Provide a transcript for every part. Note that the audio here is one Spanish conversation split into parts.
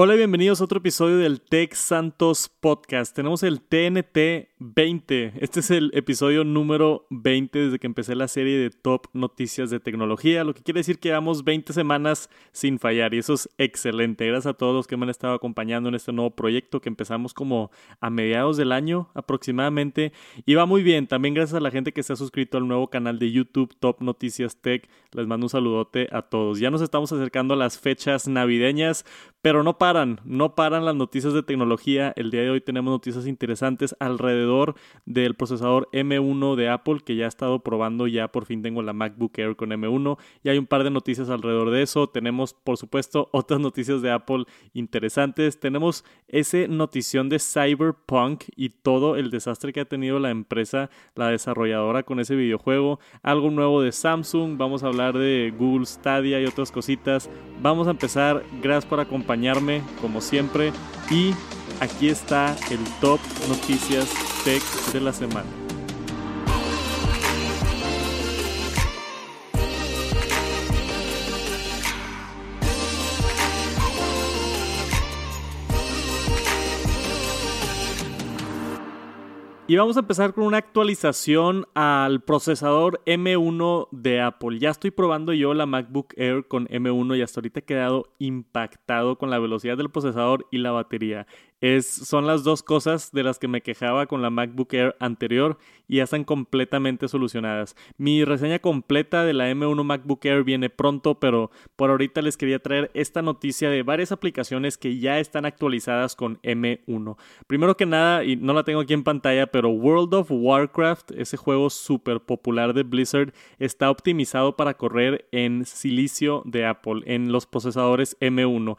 Hola y bienvenidos a otro episodio del Tech Santos Podcast. Tenemos el TNT 20. Este es el episodio número 20 desde que empecé la serie de Top Noticias de Tecnología, lo que quiere decir que llevamos 20 semanas sin fallar y eso es excelente. Gracias a todos los que me han estado acompañando en este nuevo proyecto que empezamos como a mediados del año aproximadamente y va muy bien. También gracias a la gente que se ha suscrito al nuevo canal de YouTube Top Noticias Tech. Les mando un saludote a todos. Ya nos estamos acercando a las fechas navideñas, pero no paran, no paran las noticias de tecnología. El día de hoy tenemos noticias interesantes alrededor del procesador M1 de Apple que ya he estado probando, ya por fin tengo la MacBook Air con M1 y hay un par de noticias alrededor de eso. Tenemos, por supuesto, otras noticias de Apple interesantes. Tenemos ese notición de Cyberpunk y todo el desastre que ha tenido la empresa, la desarrolladora con ese videojuego. Algo nuevo de Samsung, vamos a hablar de Google Stadia y otras cositas. Vamos a empezar, gracias por como siempre. Y aquí está el top noticias tech de la semana. Y vamos a empezar con una actualización al procesador M1 de Apple. Ya estoy probando yo la MacBook Air con M1 y hasta ahorita he quedado impactado con la velocidad del procesador y la batería. Es, son las dos cosas de las que me quejaba con la MacBook Air anterior y ya están completamente solucionadas. Mi reseña completa de la M1 MacBook Air viene pronto, pero por ahorita les quería traer esta noticia de varias aplicaciones que ya están actualizadas con M1. Primero que nada, y no la tengo aquí en pantalla, pero World of Warcraft, ese juego súper popular de Blizzard, está optimizado para correr en silicio de Apple, en los procesadores M1.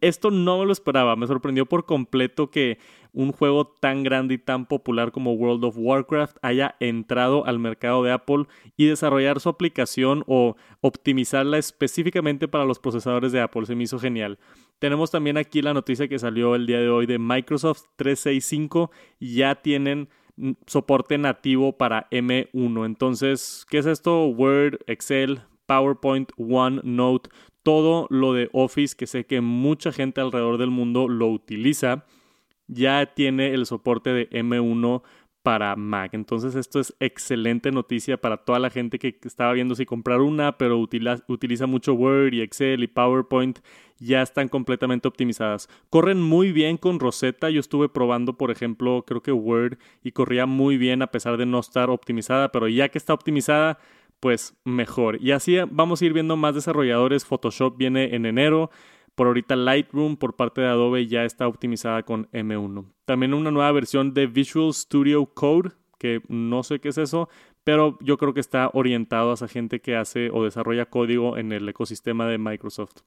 Esto no me lo esperaba, me sorprendió por completo completo que un juego tan grande y tan popular como World of Warcraft haya entrado al mercado de Apple y desarrollar su aplicación o optimizarla específicamente para los procesadores de Apple. Se me hizo genial. Tenemos también aquí la noticia que salió el día de hoy de Microsoft 365. Ya tienen soporte nativo para M1. Entonces, ¿qué es esto? Word, Excel, PowerPoint, OneNote, todo lo de Office que sé que mucha gente alrededor del mundo lo utiliza, ya tiene el soporte de M1 para Mac. Entonces esto es excelente noticia para toda la gente que estaba viendo si comprar una, pero utiliza, mucho Word y Excel y PowerPoint, ya están completamente optimizadas. Corren muy bien con Rosetta. Yo estuve probando, por ejemplo, creo que Word y corría muy bien a pesar de no estar optimizada, pero ya que está optimizada, pues mejor. Y así vamos a ir viendo más desarrolladores. Photoshop viene en enero. Por ahorita Lightroom por parte de Adobe ya está optimizada con M1. También una nueva versión de Visual Studio Code, que no sé qué es eso, pero yo creo que está orientado a esa gente que hace o desarrolla código en el ecosistema de Microsoft.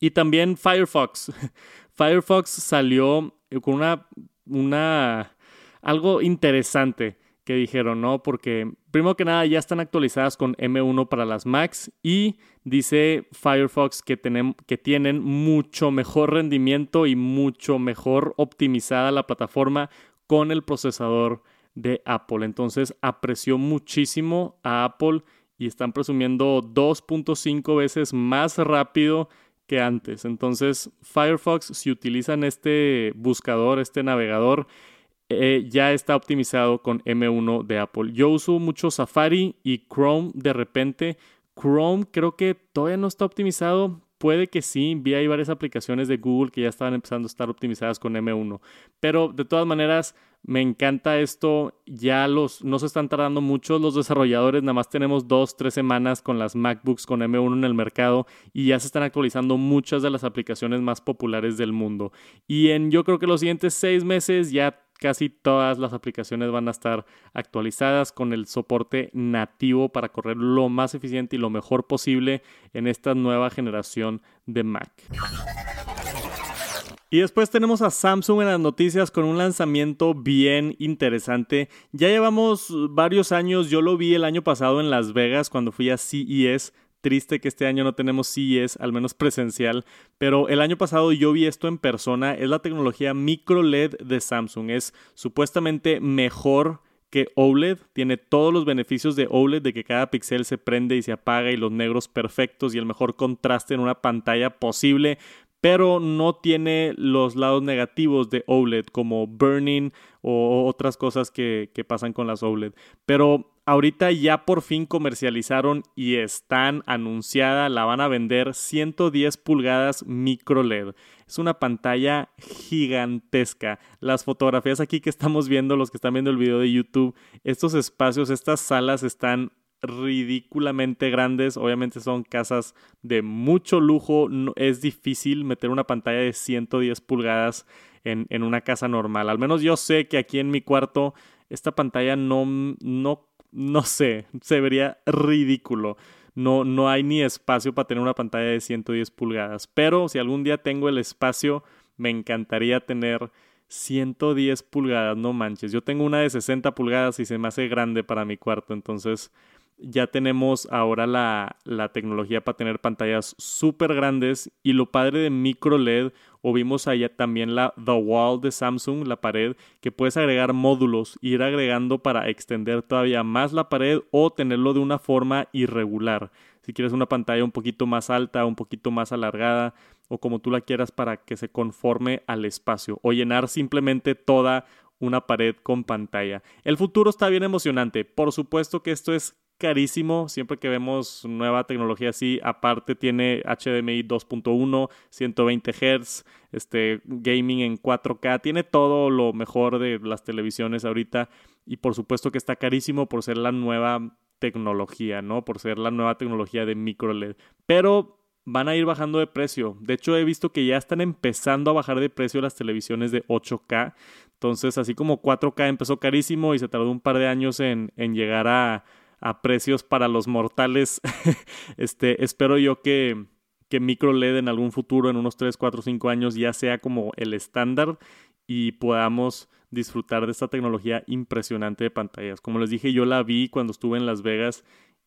Y también Firefox. Firefox salió con una, una algo interesante que dijeron, ¿no? Porque primero que nada ya están actualizadas con M1 para las Macs y dice Firefox que, que tienen mucho mejor rendimiento y mucho mejor optimizada la plataforma con el procesador de Apple. Entonces apreció muchísimo a Apple y están presumiendo 2.5 veces más rápido que antes. Entonces Firefox, si utilizan este buscador, este navegador, eh, ya está optimizado con M1 de Apple. Yo uso mucho Safari y Chrome de repente. Chrome creo que todavía no está optimizado. Puede que sí, vi ahí varias aplicaciones de Google que ya estaban empezando a estar optimizadas con M1. Pero de todas maneras, me encanta esto. Ya los no se están tardando mucho los desarrolladores. Nada más tenemos dos, tres semanas con las MacBooks con M1 en el mercado y ya se están actualizando muchas de las aplicaciones más populares del mundo. Y en yo creo que los siguientes seis meses ya casi todas las aplicaciones van a estar actualizadas con el soporte nativo para correr lo más eficiente y lo mejor posible en esta nueva generación de Mac. Y después tenemos a Samsung en las noticias con un lanzamiento bien interesante. Ya llevamos varios años, yo lo vi el año pasado en Las Vegas cuando fui a CES triste que este año no tenemos CES, al menos presencial, pero el año pasado yo vi esto en persona, es la tecnología micro LED de Samsung, es supuestamente mejor que OLED, tiene todos los beneficios de OLED, de que cada píxel se prende y se apaga y los negros perfectos y el mejor contraste en una pantalla posible, pero no tiene los lados negativos de OLED como burning o otras cosas que, que pasan con las OLED. Pero ahorita ya por fin comercializaron y están anunciada, la van a vender 110 pulgadas micro LED. Es una pantalla gigantesca. Las fotografías aquí que estamos viendo, los que están viendo el video de YouTube, estos espacios, estas salas están ridículamente grandes. Obviamente son casas de mucho lujo. es difícil meter una pantalla de 110 pulgadas en, en, una casa normal. Al menos yo sé que aquí en mi cuarto esta pantalla no, no, no sé, se vería ridículo. No, no hay ni espacio para tener una pantalla de 110 pulgadas. Pero si algún día tengo el espacio, me encantaría tener 110 pulgadas, no manches. Yo tengo una de 60 pulgadas y se me hace grande para mi cuarto, entonces ya tenemos ahora la, tecnología para tener pantallas súper grandes y lo padre de micro LED o vimos allá también la The Wall de Samsung, la pared, que puedes agregar módulos, ir agregando para extender todavía más la pared o tenerlo de una forma irregular. Si quieres una pantalla un poquito más alta, un poquito más alargada o como tú la quieras para que se conforme al espacio o llenar simplemente toda una pared con pantalla. El futuro está bien emocionante. Por supuesto que esto es carísimo. Siempre que vemos nueva tecnología así, aparte tiene HDMI 2.1, 120 Hz, este, gaming en 4K, tiene todo lo mejor de las televisiones ahorita y por supuesto que está carísimo por ser la nueva tecnología, ¿no? Por ser la nueva tecnología de micro LED. Pero van a ir bajando de precio. De hecho, he visto que ya están empezando a bajar de precio las televisiones de 8K. Entonces, así como 4K empezó carísimo y se tardó un par de años en, en llegar a, a precios para los mortales. este, espero yo que, que micro LED en algún futuro, en unos 3, 4, 5 años, ya sea como el estándar y podamos disfrutar de esta tecnología impresionante de pantallas. Como les dije, yo la vi cuando estuve en Las Vegas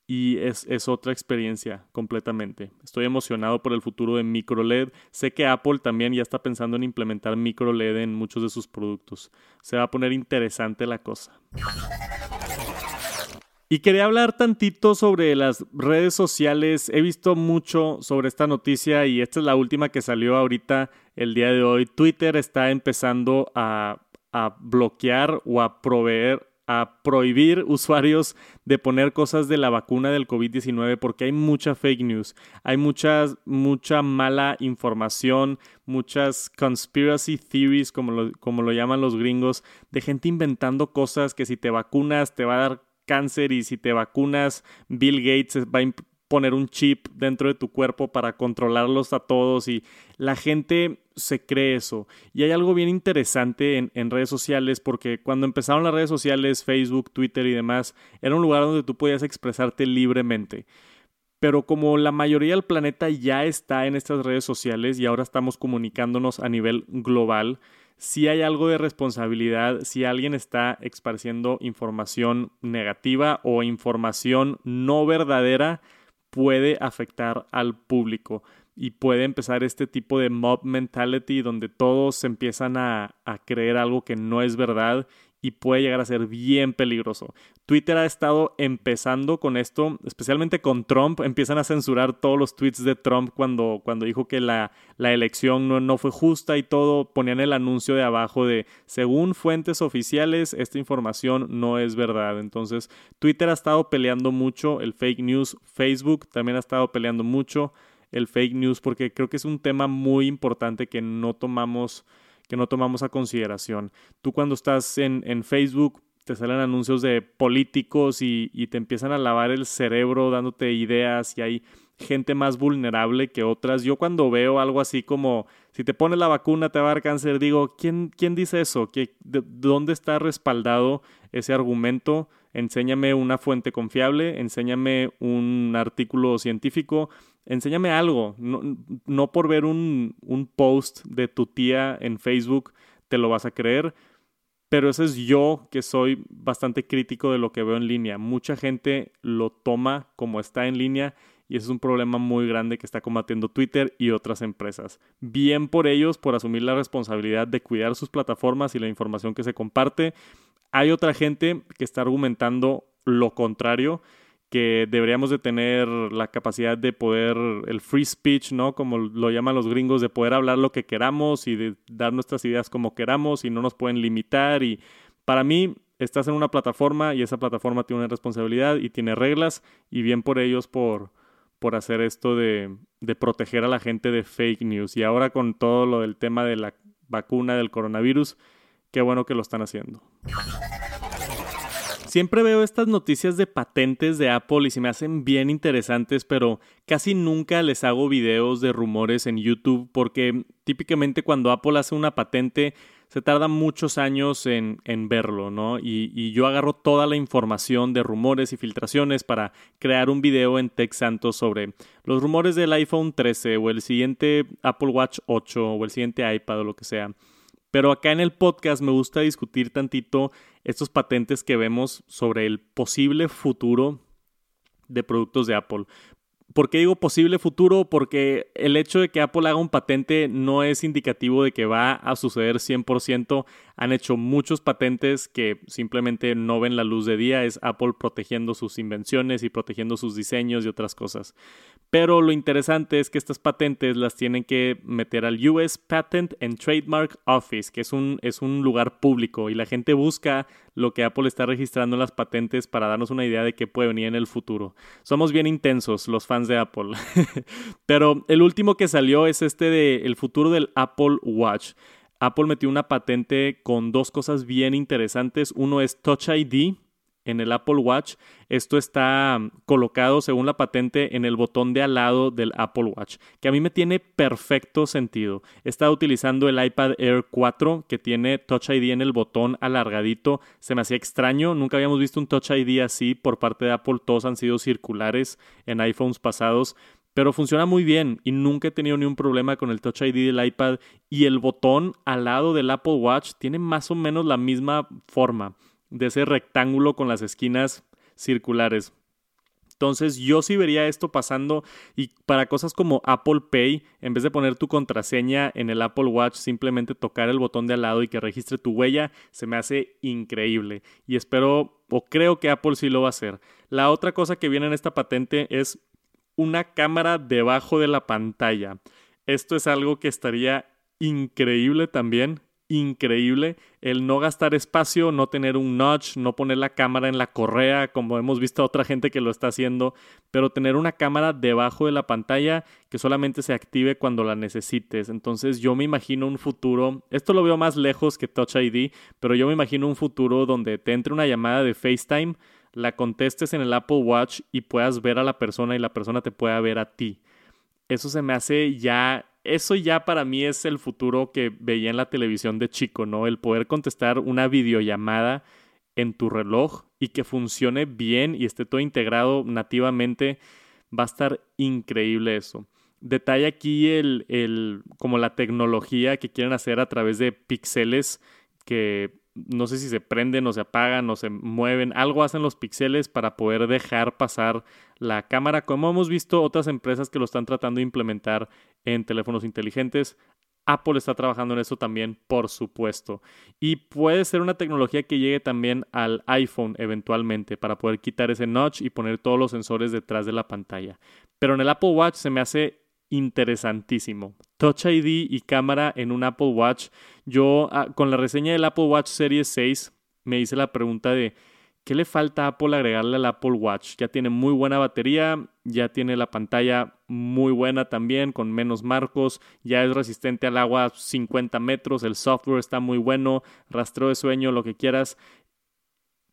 y es, es, otra experiencia completamente. Estoy emocionado por el futuro de micro LED. Sé que Apple también ya está pensando en implementar micro LED en muchos de sus productos. Se va a poner interesante la cosa. Y quería hablar tantito sobre las redes sociales. He visto mucho sobre esta noticia y esta es la última que salió ahorita el día de hoy. Twitter está empezando a, bloquear o a proveer a prohibir usuarios de poner cosas de la vacuna del COVID-19 porque hay mucha fake news, hay muchas, mucha mala información, muchas conspiracy theories, como lo, como lo llaman los gringos, de gente inventando cosas que si te vacunas te va a dar cáncer y si te vacunas, Bill Gates va a poner un chip dentro de tu cuerpo para controlarlos a todos y la gente se cree eso. Y hay algo bien interesante en, en, redes sociales porque cuando empezaron las redes sociales, Facebook, Twitter y demás, era un lugar donde tú podías expresarte libremente. Pero como la mayoría del planeta ya está en estas redes sociales y ahora estamos comunicándonos a nivel global, si hay algo de responsabilidad, si alguien está esparciendo información negativa o información no verdadera, puede afectar al público y puede empezar este tipo de mob mentality donde todos empiezan a, a creer algo que no es verdad y puede llegar a ser bien peligroso. Twitter ha estado empezando con esto, especialmente con Trump. Empiezan a censurar todos los tweets de Trump cuando, cuando dijo que la, la elección no, no, fue justa y todo. Ponían el anuncio de abajo de, según fuentes oficiales, esta información no es verdad. Entonces, Twitter ha estado peleando mucho el fake news. Facebook también ha estado peleando mucho el fake news porque creo que es un tema muy importante que no tomamos que no tomamos a consideración. Tú cuando estás en, en Facebook te salen anuncios de políticos y, y, te empiezan a lavar el cerebro dándote ideas y hay gente más vulnerable que otras. Yo cuando veo algo así como si te pones la vacuna te va a dar cáncer, digo, ¿quién, quién dice eso? ¿Qué, de, ¿Dónde está respaldado ese argumento? Enséñame una fuente confiable, enséñame un artículo científico, enséñame algo. No, por ver un, un post de tu tía en Facebook te lo vas a creer. Pero ese es yo que soy bastante crítico de lo que veo en línea. Mucha gente lo toma como está en línea y ese es un problema muy grande que está combatiendo Twitter y otras empresas. Bien por ellos por asumir la responsabilidad de cuidar sus plataformas y la información que se comparte. Hay otra gente que está argumentando lo contrario que deberíamos de tener la capacidad de poder, el free speech, ¿no? Como lo llaman los gringos, de poder hablar lo que queramos y de dar nuestras ideas como queramos y no nos pueden limitar. Y para mí, estás en una plataforma y esa plataforma tiene una responsabilidad y tiene reglas y bien por ellos por, por hacer esto de, de proteger a la gente de fake news. Y ahora con todo lo del tema de la vacuna del coronavirus, qué bueno que lo están haciendo. Siempre veo estas noticias de patentes de Apple y se me hacen bien interesantes, pero casi nunca les hago videos de rumores en YouTube porque típicamente cuando Apple hace una patente se tarda muchos años en, verlo, ¿no? Y, y, yo agarro toda la información de rumores y filtraciones para crear un video en Tech Santos sobre los rumores del iPhone 13 o el siguiente Apple Watch 8 o el siguiente iPad o lo que sea. Pero acá en el podcast me gusta discutir tantito estos patentes que vemos sobre el posible futuro de productos de Apple. ¿Por qué digo posible futuro? Porque el hecho de que Apple haga un patente no es indicativo de que va a suceder 100%. Han hecho muchos patentes que simplemente no ven la luz de día. Es Apple protegiendo sus invenciones y protegiendo sus diseños y otras cosas. Pero lo interesante es que estas patentes las tienen que meter al US Patent and Trademark Office, que es un, es un lugar público y la gente busca lo que Apple está registrando en las patentes para darnos una idea de qué puede venir en el futuro. Somos bien intensos los fans de Apple. Pero el último que salió es este de el futuro del Apple Watch. Apple metió una patente con dos cosas bien interesantes. Uno es Touch ID, en el Apple Watch. Esto está mm, colocado, según la patente, en el botón de al lado del Apple Watch, que a mí me tiene perfecto sentido. He estado utilizando el iPad Air 4, que tiene Touch ID en el botón alargadito. Se me hacía extraño, nunca habíamos visto un Touch ID así por parte de Apple. Todos han sido circulares en iPhones pasados. Pero funciona muy bien y nunca he tenido ni un problema con el Touch ID del iPad y el botón al lado del Apple Watch tiene más o menos la misma forma de ese rectángulo con las esquinas circulares. Entonces yo sí vería esto pasando y para cosas como Apple Pay, en vez de poner tu contraseña en el Apple Watch, simplemente tocar el botón de al lado y que registre tu huella, se me hace increíble. Y espero o creo que Apple sí lo va a hacer. La otra cosa que viene en esta patente es una cámara debajo de la pantalla. Esto es algo que estaría increíble también increíble el no gastar espacio, no tener un notch, no poner la cámara en la correa, como hemos visto a otra gente que lo está haciendo, pero tener una cámara debajo de la pantalla que solamente se active cuando la necesites. Entonces yo me imagino un futuro, esto lo veo más lejos que Touch ID, pero yo me imagino un futuro donde te entre una llamada de FaceTime, la contestes en el Apple Watch y puedas ver a la persona y la persona te pueda ver a ti. Eso se me hace ya eso ya para mí es el futuro que veía en la televisión de chico, ¿no? El poder contestar una videollamada en tu reloj y que funcione bien y esté todo integrado nativamente, va a estar increíble eso. Detalle aquí el, el, como la tecnología que quieren hacer a través de píxeles que no sé si se prenden o se apagan o se mueven, algo hacen los píxeles para poder dejar pasar la cámara, como hemos visto otras empresas que lo están tratando de implementar en teléfonos inteligentes. Apple está trabajando en eso también, por supuesto. Y puede ser una tecnología que llegue también al iPhone eventualmente para poder quitar ese notch y poner todos los sensores detrás de la pantalla. Pero en el Apple Watch se me hace interesantísimo. Touch ID y cámara en un Apple Watch. Yo ah, con la reseña del Apple Watch Series 6 me hice la pregunta de ¿qué le falta a Apple agregarle al Apple Watch? Ya tiene muy buena batería, ya tiene la pantalla muy buena también, con menos marcos, ya es resistente al agua 50 metros, el software está muy bueno, rastreo de sueño, lo que quieras.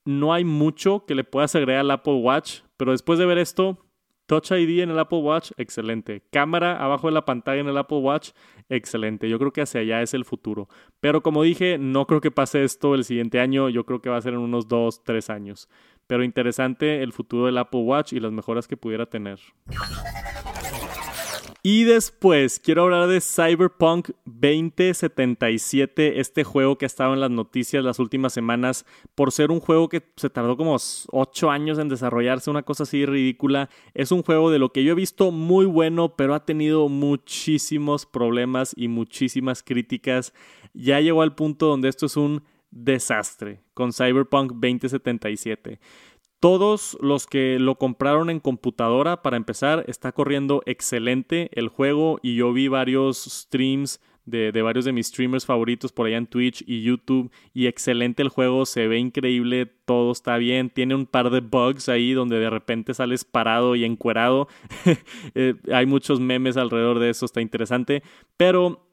No hay mucho que le puedas agregar al Apple Watch, pero después de ver esto, Touch ID en el Apple Watch, excelente. Cámara abajo de la pantalla en el Apple Watch, excelente. Yo creo que hacia allá es el futuro. Pero como dije, no creo que pase esto el siguiente año. Yo creo que va a ser en unos 2, 3 años. Pero interesante el futuro del Apple Watch y las mejoras que pudiera tener. Y después quiero hablar de Cyberpunk 2077, este juego que ha estado en las noticias las últimas semanas por ser un juego que se tardó como 8 años en desarrollarse, una cosa así ridícula. Es un juego de lo que yo he visto muy bueno, pero ha tenido muchísimos problemas y muchísimas críticas. Ya llegó al punto donde esto es un desastre con Cyberpunk 2077 Todos los que lo compraron en computadora, para empezar, está corriendo excelente el juego y yo vi varios streams de, varios de mis streamers favoritos por allá en Twitch y YouTube y excelente el juego, se ve increíble, todo está bien, tiene un par de bugs ahí donde de repente sales parado y encuerado, eh, hay muchos memes alrededor de eso, está interesante, pero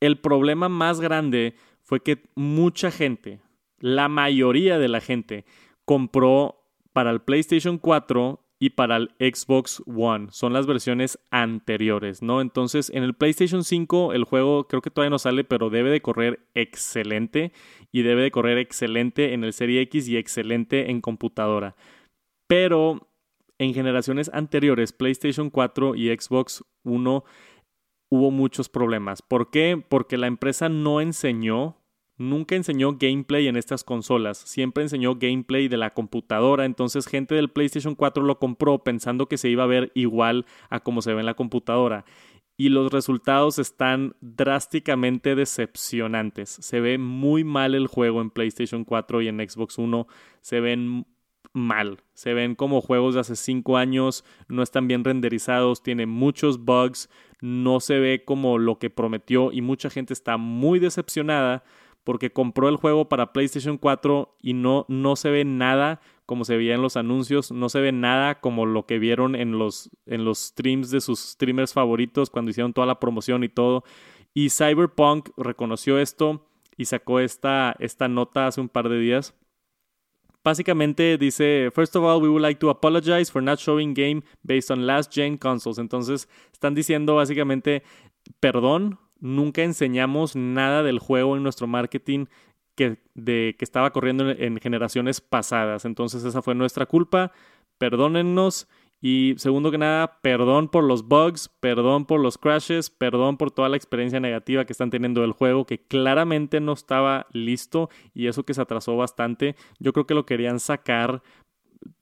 el problema más grande fue que mucha gente, la mayoría de la gente, compró para el PlayStation 4 y para el Xbox One. Son las versiones anteriores, ¿no? Entonces, en el PlayStation 5 el juego creo que todavía no sale, pero debe de correr excelente y debe de correr excelente en el Serie X y excelente en computadora. Pero en generaciones anteriores, PlayStation 4 y Xbox 1 hubo muchos problemas. ¿Por qué? Porque la empresa no enseñó nunca enseñó gameplay en estas consolas, siempre enseñó gameplay de la computadora, entonces gente del PlayStation 4 lo compró pensando que se iba a ver igual a como se ve en la computadora. Y los resultados están drásticamente decepcionantes. Se ve muy mal el juego en PlayStation 4 y en Xbox 1. Se ven mal. Se ven como juegos de hace 5 años, no están bien renderizados, tiene muchos bugs, no se ve como lo que prometió y mucha gente está muy decepcionada porque compró el juego para PlayStation 4 y no, no se ve nada como se veía en los anuncios, no se ve nada como lo que vieron en los, en los streams de sus streamers favoritos cuando hicieron toda la promoción y todo. Y Cyberpunk reconoció esto y sacó esta, esta nota hace un par de días. Básicamente dice, first of all, we would like to apologize for not showing game based on last gen consoles. Entonces, están diciendo básicamente, perdón nunca enseñamos nada del juego en nuestro marketing que, de, que estaba corriendo en, en generaciones pasadas. Entonces esa fue nuestra culpa. Perdónennos. Y segundo que nada, perdón por los bugs, perdón por los crashes, perdón por toda la experiencia negativa que están teniendo del juego, que claramente no estaba listo y eso que se atrasó bastante. Yo creo que lo querían sacar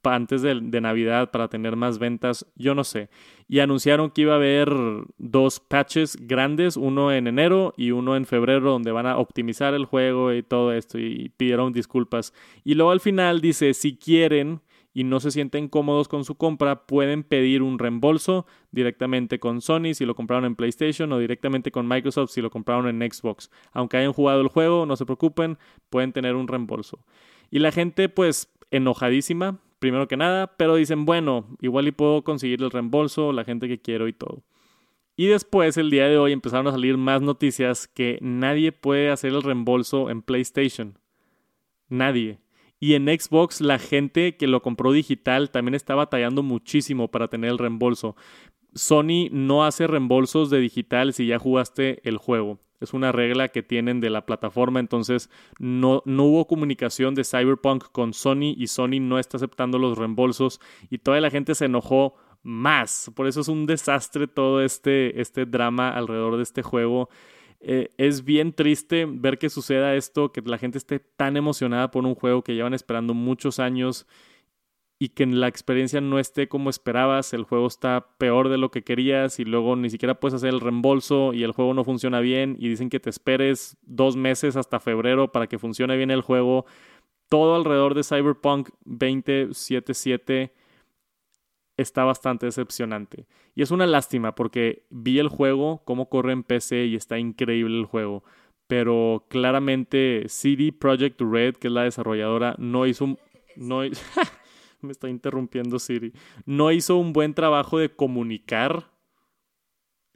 antes de, Navidad para tener más ventas, yo no sé. Y anunciaron que iba a haber dos patches grandes, uno en enero y uno en febrero, donde van a optimizar el juego y todo esto, y pidieron disculpas. Y luego al final dice, si quieren y no se sienten cómodos con su compra, pueden pedir un reembolso directamente con Sony si lo compraron en PlayStation o directamente con Microsoft si lo compraron en Xbox. Aunque hayan jugado el juego, no se preocupen, pueden tener un reembolso. Y la gente pues enojadísima primero que nada, pero dicen, bueno, igual y puedo conseguir el reembolso, la gente que quiero y todo. Y después, el día de hoy, empezaron a salir más noticias que nadie puede hacer el reembolso en PlayStation. Nadie. Y en Xbox la gente que lo compró digital también está batallando muchísimo para tener el reembolso. Sony no hace reembolsos de digital si ya jugaste el juego. Es una regla que tienen de la plataforma, entonces no, no hubo comunicación de Cyberpunk con Sony y Sony no está aceptando los reembolsos y toda la gente se enojó más. Por eso es un desastre todo este, este drama alrededor de este juego. Eh, es bien triste ver que suceda esto, que la gente esté tan emocionada por un juego que llevan esperando muchos años y que la experiencia no esté como esperabas, el juego está peor de lo que querías y luego ni siquiera puedes hacer el reembolso y el juego no funciona bien y dicen que te esperes dos meses hasta febrero para que funcione bien el juego. Todo alrededor de Cyberpunk 2077 está bastante decepcionante. Y es una lástima porque vi el juego, cómo corre en PC y está increíble el juego. Pero claramente CD Projekt Red, que es la desarrolladora, no hizo. No, me está interrumpiendo Siri, no hizo un buen trabajo de comunicar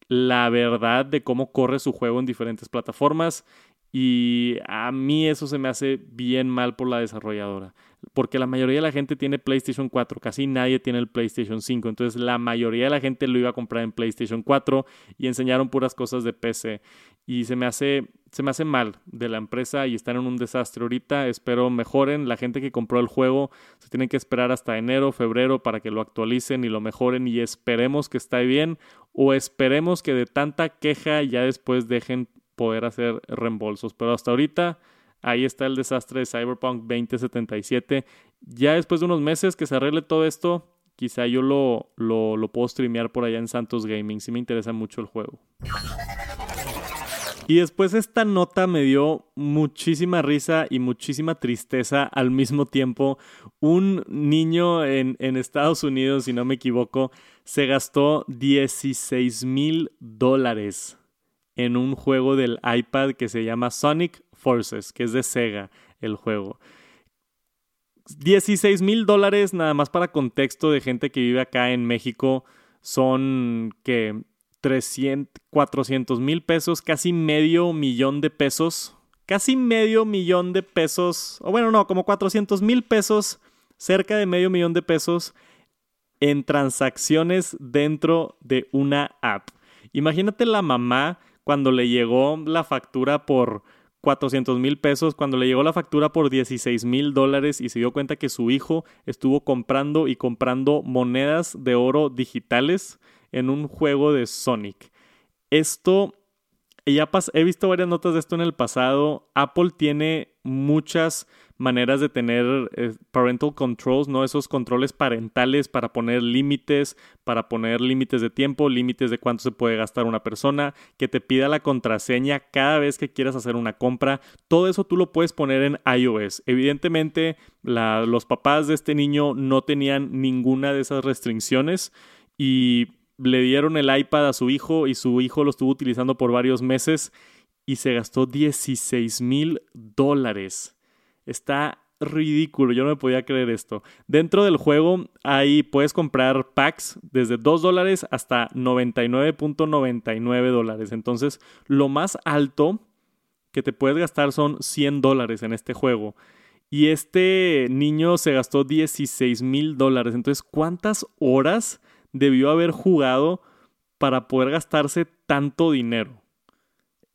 la verdad de cómo corre su juego en diferentes plataformas y a mí eso se me hace bien mal por la desarrolladora. Porque la mayoría de la gente tiene PlayStation 4, casi nadie tiene el PlayStation 5. Entonces la mayoría de la gente lo iba a comprar en PlayStation 4 y enseñaron puras cosas de PC. Y se me hace, se me hace mal de la empresa y están en un desastre ahorita. Espero mejoren. La gente que compró el juego se tiene que esperar hasta enero, febrero para que lo actualicen y lo mejoren y esperemos que esté bien o esperemos que de tanta queja ya después dejen poder hacer reembolsos. Pero hasta ahorita ahí está el desastre de Cyberpunk 2077. Ya después de unos meses que se arregle todo esto, quizá yo lo, lo, lo puedo streamear por allá en Santos Gaming. si me interesa mucho el juego. Y después esta nota me dio muchísima risa y muchísima tristeza al mismo tiempo. Un niño en, en Estados Unidos, si no me equivoco, se gastó 16 mil dólares en un juego del iPad que se llama Sonic Forces, que es de Sega el juego. 16 mil dólares nada más para contexto de gente que vive acá en México son que 300, 400 mil pesos, casi medio millón de pesos, casi medio millón de pesos, o bueno, no, como 400 mil pesos, cerca de medio millón de pesos en transacciones dentro de una app. Imagínate la mamá cuando le llegó la factura por 400 mil pesos, cuando le llegó la factura por 16 mil dólares y se dio cuenta que su hijo estuvo comprando y comprando monedas de oro digitales en un juego de Sonic. Esto, ya he visto varias notas de esto en el pasado. Apple tiene muchas maneras de tener eh, parental controls, ¿no? Esos controles parentales para poner límites, para poner límites de tiempo, límites de cuánto se puede gastar una persona, que te pida la contraseña cada vez que quieras hacer una compra. Todo eso tú lo puedes poner en iOS. Evidentemente, los papás de este niño no tenían ninguna de esas restricciones y le dieron el iPad a su hijo y su hijo lo estuvo utilizando por varios meses y se gastó 16 mil dólares. Está ridículo, yo no me podía creer esto. Dentro del juego ahí puedes comprar packs desde 2 dólares hasta 99.99 dólares. Entonces, lo más alto que te puedes gastar son 100 dólares en este juego. Y este niño se gastó 16 mil dólares. Entonces, ¿cuántas horas debió haber jugado para poder gastarse tanto dinero?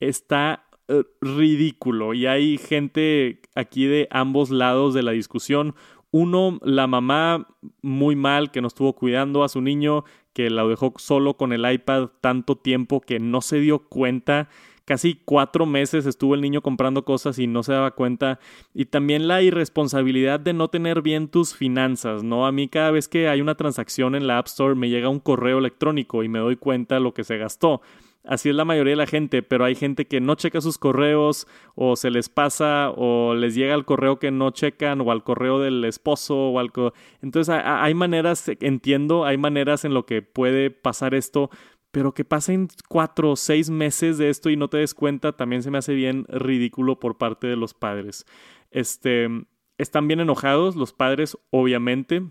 Está eh, ridículo y hay gente aquí de ambos lados de la discusión. Uno, la mamá muy mal que no estuvo cuidando a su niño, que la dejó solo con el iPad tanto tiempo que no se dio cuenta. Casi cuatro meses estuvo el niño comprando cosas y no se daba cuenta. Y también la irresponsabilidad de no tener bien tus finanzas, ¿no? A mí cada vez que hay una transacción en la App Store me llega un correo electrónico y me doy cuenta lo que se gastó. Así es la mayoría de la gente, pero hay gente que no checa sus correos o se les pasa o les llega al correo que no checan o al correo del esposo o al... Entonces hay maneras, entiendo, hay maneras en lo que puede pasar esto, pero que pasen cuatro o seis meses de esto y no te des cuenta también se me hace bien ridículo por parte de los padres. Este, están bien enojados los padres, obviamente,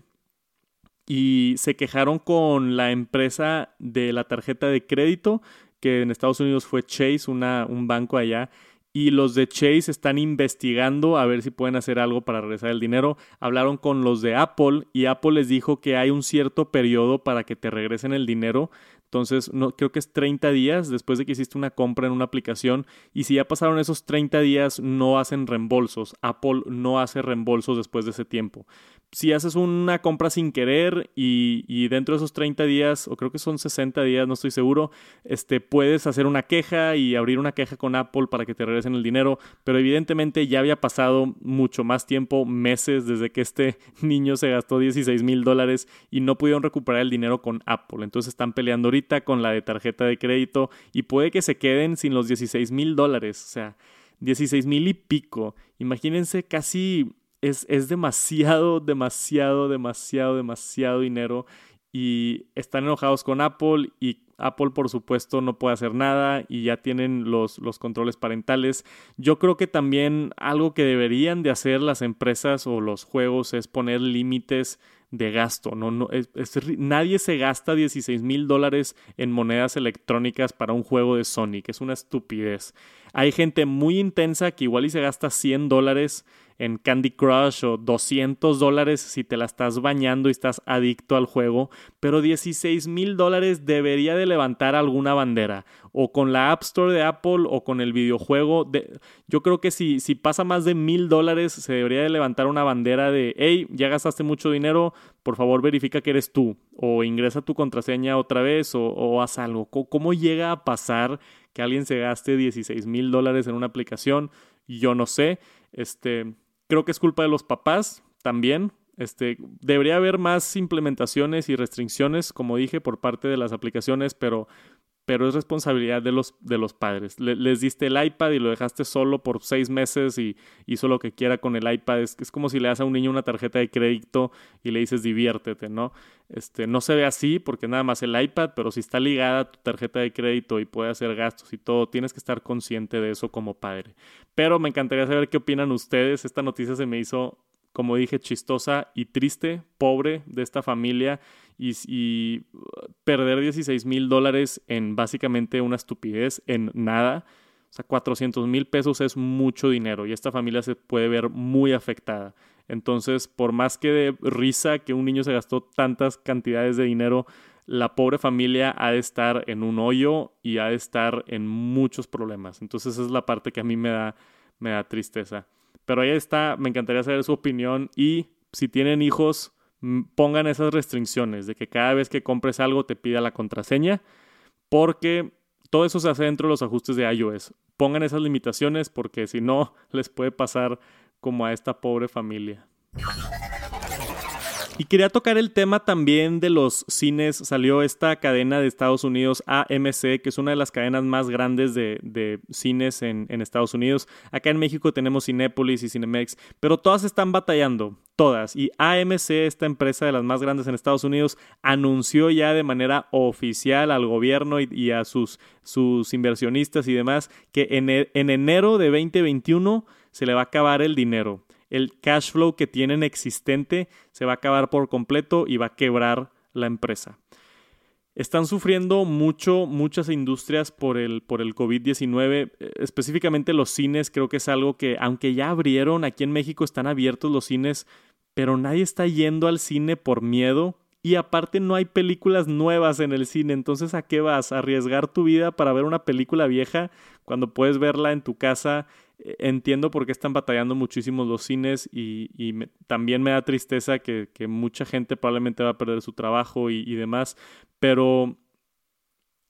y se quejaron con la empresa de la tarjeta de crédito que en Estados Unidos fue Chase, una, un banco allá, y los de Chase están investigando a ver si pueden hacer algo para regresar el dinero. Hablaron con los de Apple y Apple les dijo que hay un cierto periodo para que te regresen el dinero. Entonces, no, creo que es 30 días después de que hiciste una compra en una aplicación. Y si ya pasaron esos 30 días, no hacen reembolsos. Apple no hace reembolsos después de ese tiempo si haces una compra sin querer y, dentro de esos 30 días, o creo que son 60 días, no estoy seguro, este, puedes hacer una queja y abrir una queja con Apple para que te regresen el dinero, pero evidentemente ya había pasado mucho más tiempo, meses, desde que este niño se gastó 16 mil dólares y no pudieron recuperar el dinero con Apple. Entonces están peleando ahorita con la de tarjeta de crédito y puede que se queden sin los 16 mil dólares, o sea, 16 mil y pico. Imagínense casi es, demasiado, demasiado, demasiado, demasiado dinero y están enojados con Apple y Apple por supuesto no puede hacer nada y ya tienen los, los, controles parentales. Yo creo que también algo que deberían de hacer las empresas o los juegos es poner límites de gasto. No, no, nadie se gasta 16 mil dólares en monedas electrónicas para un juego de Sonic. Es una estupidez. Hay gente muy intensa que igual y se gasta 100 dólares en Candy Crush o 200 dólares si te la estás bañando y estás adicto al juego, pero 16 mil dólares debería de levantar alguna bandera, o con la App Store de Apple o con el videojuego. De, yo creo que si, si pasa más de mil dólares se debería de levantar una bandera de, hey, ya gastaste mucho dinero, por favor verifica que eres tú, o ingresa tu contraseña otra vez, o, o haz algo. ¿Cómo llega a pasar que alguien se gaste 16 mil dólares en una aplicación? Yo no sé. Este, Creo que es culpa de los papás también. Este, debería haber más implementaciones y restricciones, como dije, por parte de las aplicaciones, pero pero es responsabilidad de los, de los padres. les diste el iPad y lo dejaste solo por seis meses y hizo lo que quiera con el iPad. Es, es como si le das a un niño una tarjeta de crédito y le dices diviértete, ¿no? Este, no se ve así porque nada más el iPad, pero si está ligada a tu tarjeta de crédito y puede hacer gastos y todo, tienes que estar consciente de eso como padre. Pero me encantaría saber qué opinan ustedes. Esta noticia se me hizo como dije, chistosa y triste, pobre de esta familia y, perder 16 mil dólares en básicamente una estupidez, en nada. O sea, 400 mil pesos es mucho dinero y esta familia se puede ver muy afectada. Entonces, por más que de risa que un niño se gastó tantas cantidades de dinero, la pobre familia ha de estar en un hoyo y ha de estar en muchos problemas. Entonces, esa es la parte que a mí me da, me da tristeza. Pero ahí está, me encantaría saber su opinión y si tienen hijos, pongan esas restricciones de que cada vez que compres algo te pida la contraseña, porque todo eso se hace dentro de los ajustes de iOS. Pongan esas limitaciones porque si no, les puede pasar como a esta pobre familia. Y quería tocar el tema también de los cines. Salió esta cadena de Estados Unidos, AMC, que es una de las cadenas más grandes de, cines en, Estados Unidos. Acá en México tenemos Cinépolis y Cinemex, pero todas están batallando, todas. Y AMC, esta empresa de las más grandes en Estados Unidos, anunció ya de manera oficial al gobierno y, a sus, inversionistas y demás que en, en enero de 2021 se le va a acabar el dinero el cash flow que tienen existente se va a acabar por completo y va a quebrar la empresa. Están sufriendo mucho, muchas industrias por el, por el COVID-19, específicamente los cines, creo que es algo que, aunque ya abrieron, aquí en México están abiertos los cines, pero nadie está yendo al cine por miedo y aparte no hay películas nuevas en el cine, entonces ¿a qué vas? ¿A arriesgar tu vida para ver una película vieja cuando puedes verla en tu casa eh, entiendo por qué están batallando muchísimo los cines y, también me da tristeza que, mucha gente probablemente va a perder su trabajo y, demás, pero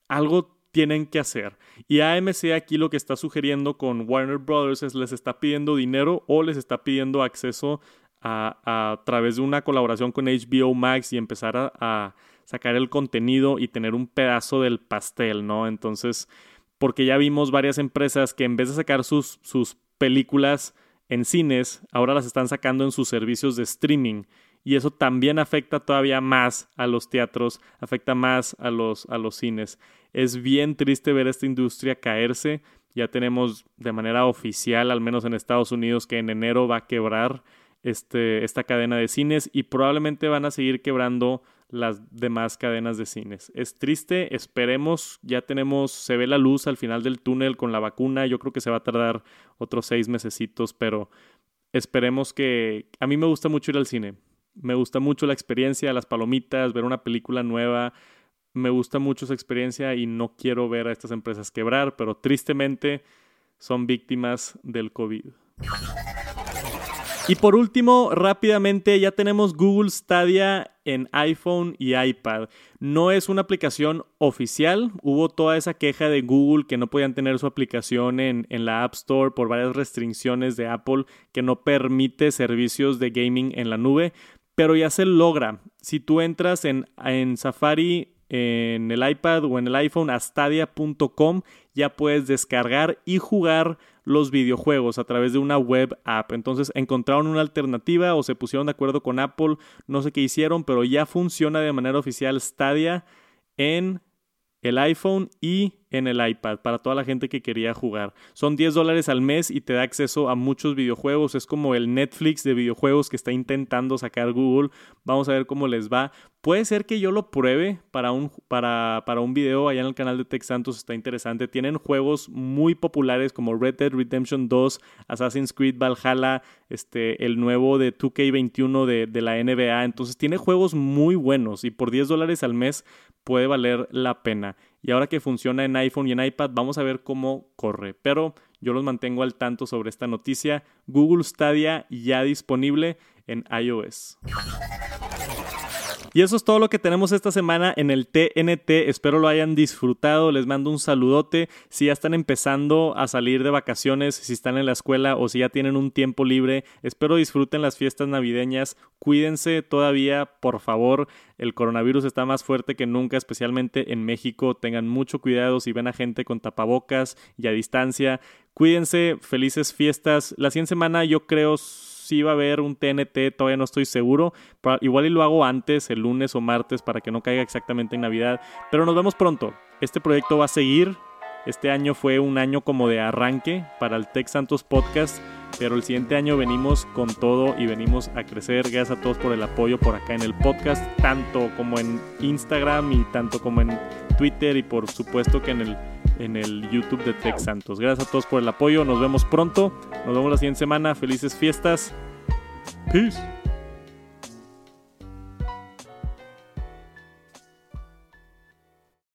algo tienen que hacer. Y AMC aquí lo que está sugiriendo con Warner Brothers es les está pidiendo dinero o les está pidiendo acceso a, través de una colaboración con HBO Max y empezar a, a sacar el contenido y tener un pedazo del pastel, ¿no? Entonces porque ya vimos varias empresas que en vez de sacar sus, sus películas en cines, ahora las están sacando en sus servicios de streaming. Y eso también afecta todavía más a los teatros, afecta más a los, a los cines. Es bien triste ver esta industria caerse. Ya tenemos de manera oficial, al menos en Estados Unidos, que en enero va a quebrar este, esta cadena de cines y probablemente van a seguir quebrando las demás cadenas de cines. Es triste, esperemos, ya tenemos, se ve la luz al final del túnel con la vacuna, yo creo que se va a tardar otros seis mesecitos, pero esperemos que... A mí me gusta mucho ir al cine, me gusta mucho la experiencia, las palomitas, ver una película nueva, me gusta mucho esa experiencia y no quiero ver a estas empresas quebrar, pero tristemente son víctimas del COVID. Y por último, rápidamente, ya tenemos Google Stadia en iPhone y iPad. No es una aplicación oficial. Hubo toda esa queja de Google que no podían tener su aplicación en, la App Store por varias restricciones de Apple que no permite servicios de gaming en la nube. Pero ya se logra. Si tú entras en, en Safari en el iPad o en el iPhone a stadia.com ya puedes descargar y jugar los videojuegos a través de una web app. Entonces encontraron una alternativa o se pusieron de acuerdo con Apple, no sé qué hicieron, pero ya funciona de manera oficial Stadia en el iPhone y en el iPad para toda la gente que quería jugar. Son 10 dólares al mes y te da acceso a muchos videojuegos. Es como el Netflix de videojuegos que está intentando sacar Google. Vamos a ver cómo les va. Puede ser que yo lo pruebe para un, para, para un video allá en el canal de Tech Santos. Está interesante. Tienen juegos muy populares como Red Dead Redemption 2, Assassin's Creed Valhalla, este, el nuevo de 2K21 de, de la NBA. Entonces tiene juegos muy buenos y por 10 dólares al mes puede valer la pena. Y ahora que funciona en iPhone y en iPad, vamos a ver cómo corre. Pero yo los mantengo al tanto sobre esta noticia. Google Stadia ya disponible en iOS. Y eso es todo lo que tenemos esta semana en el TNT. Espero lo hayan disfrutado. Les mando un saludote. Si ya están empezando a salir de vacaciones, si están en la escuela o si ya tienen un tiempo libre, espero disfruten las fiestas navideñas. Cuídense todavía, por favor. El coronavirus está más fuerte que nunca, especialmente en México. Tengan mucho cuidado si ven a gente con tapabocas y a distancia. Cuídense, felices fiestas. La siguiente semana yo creo si va a haber un TNT, todavía no estoy seguro. Igual y lo hago antes, el lunes o martes, para que no caiga exactamente en Navidad. Pero nos vemos pronto. Este proyecto va a seguir. Este año fue un año como de arranque para el Tech Santos Podcast. Pero el siguiente año venimos con todo y venimos a crecer. Gracias a todos por el apoyo por acá en el podcast, tanto como en Instagram y tanto como en Twitter y por supuesto que en el en el YouTube de Tech Santos. Gracias a todos por el apoyo. Nos vemos pronto. Nos vemos la siguiente semana. Felices fiestas. Peace.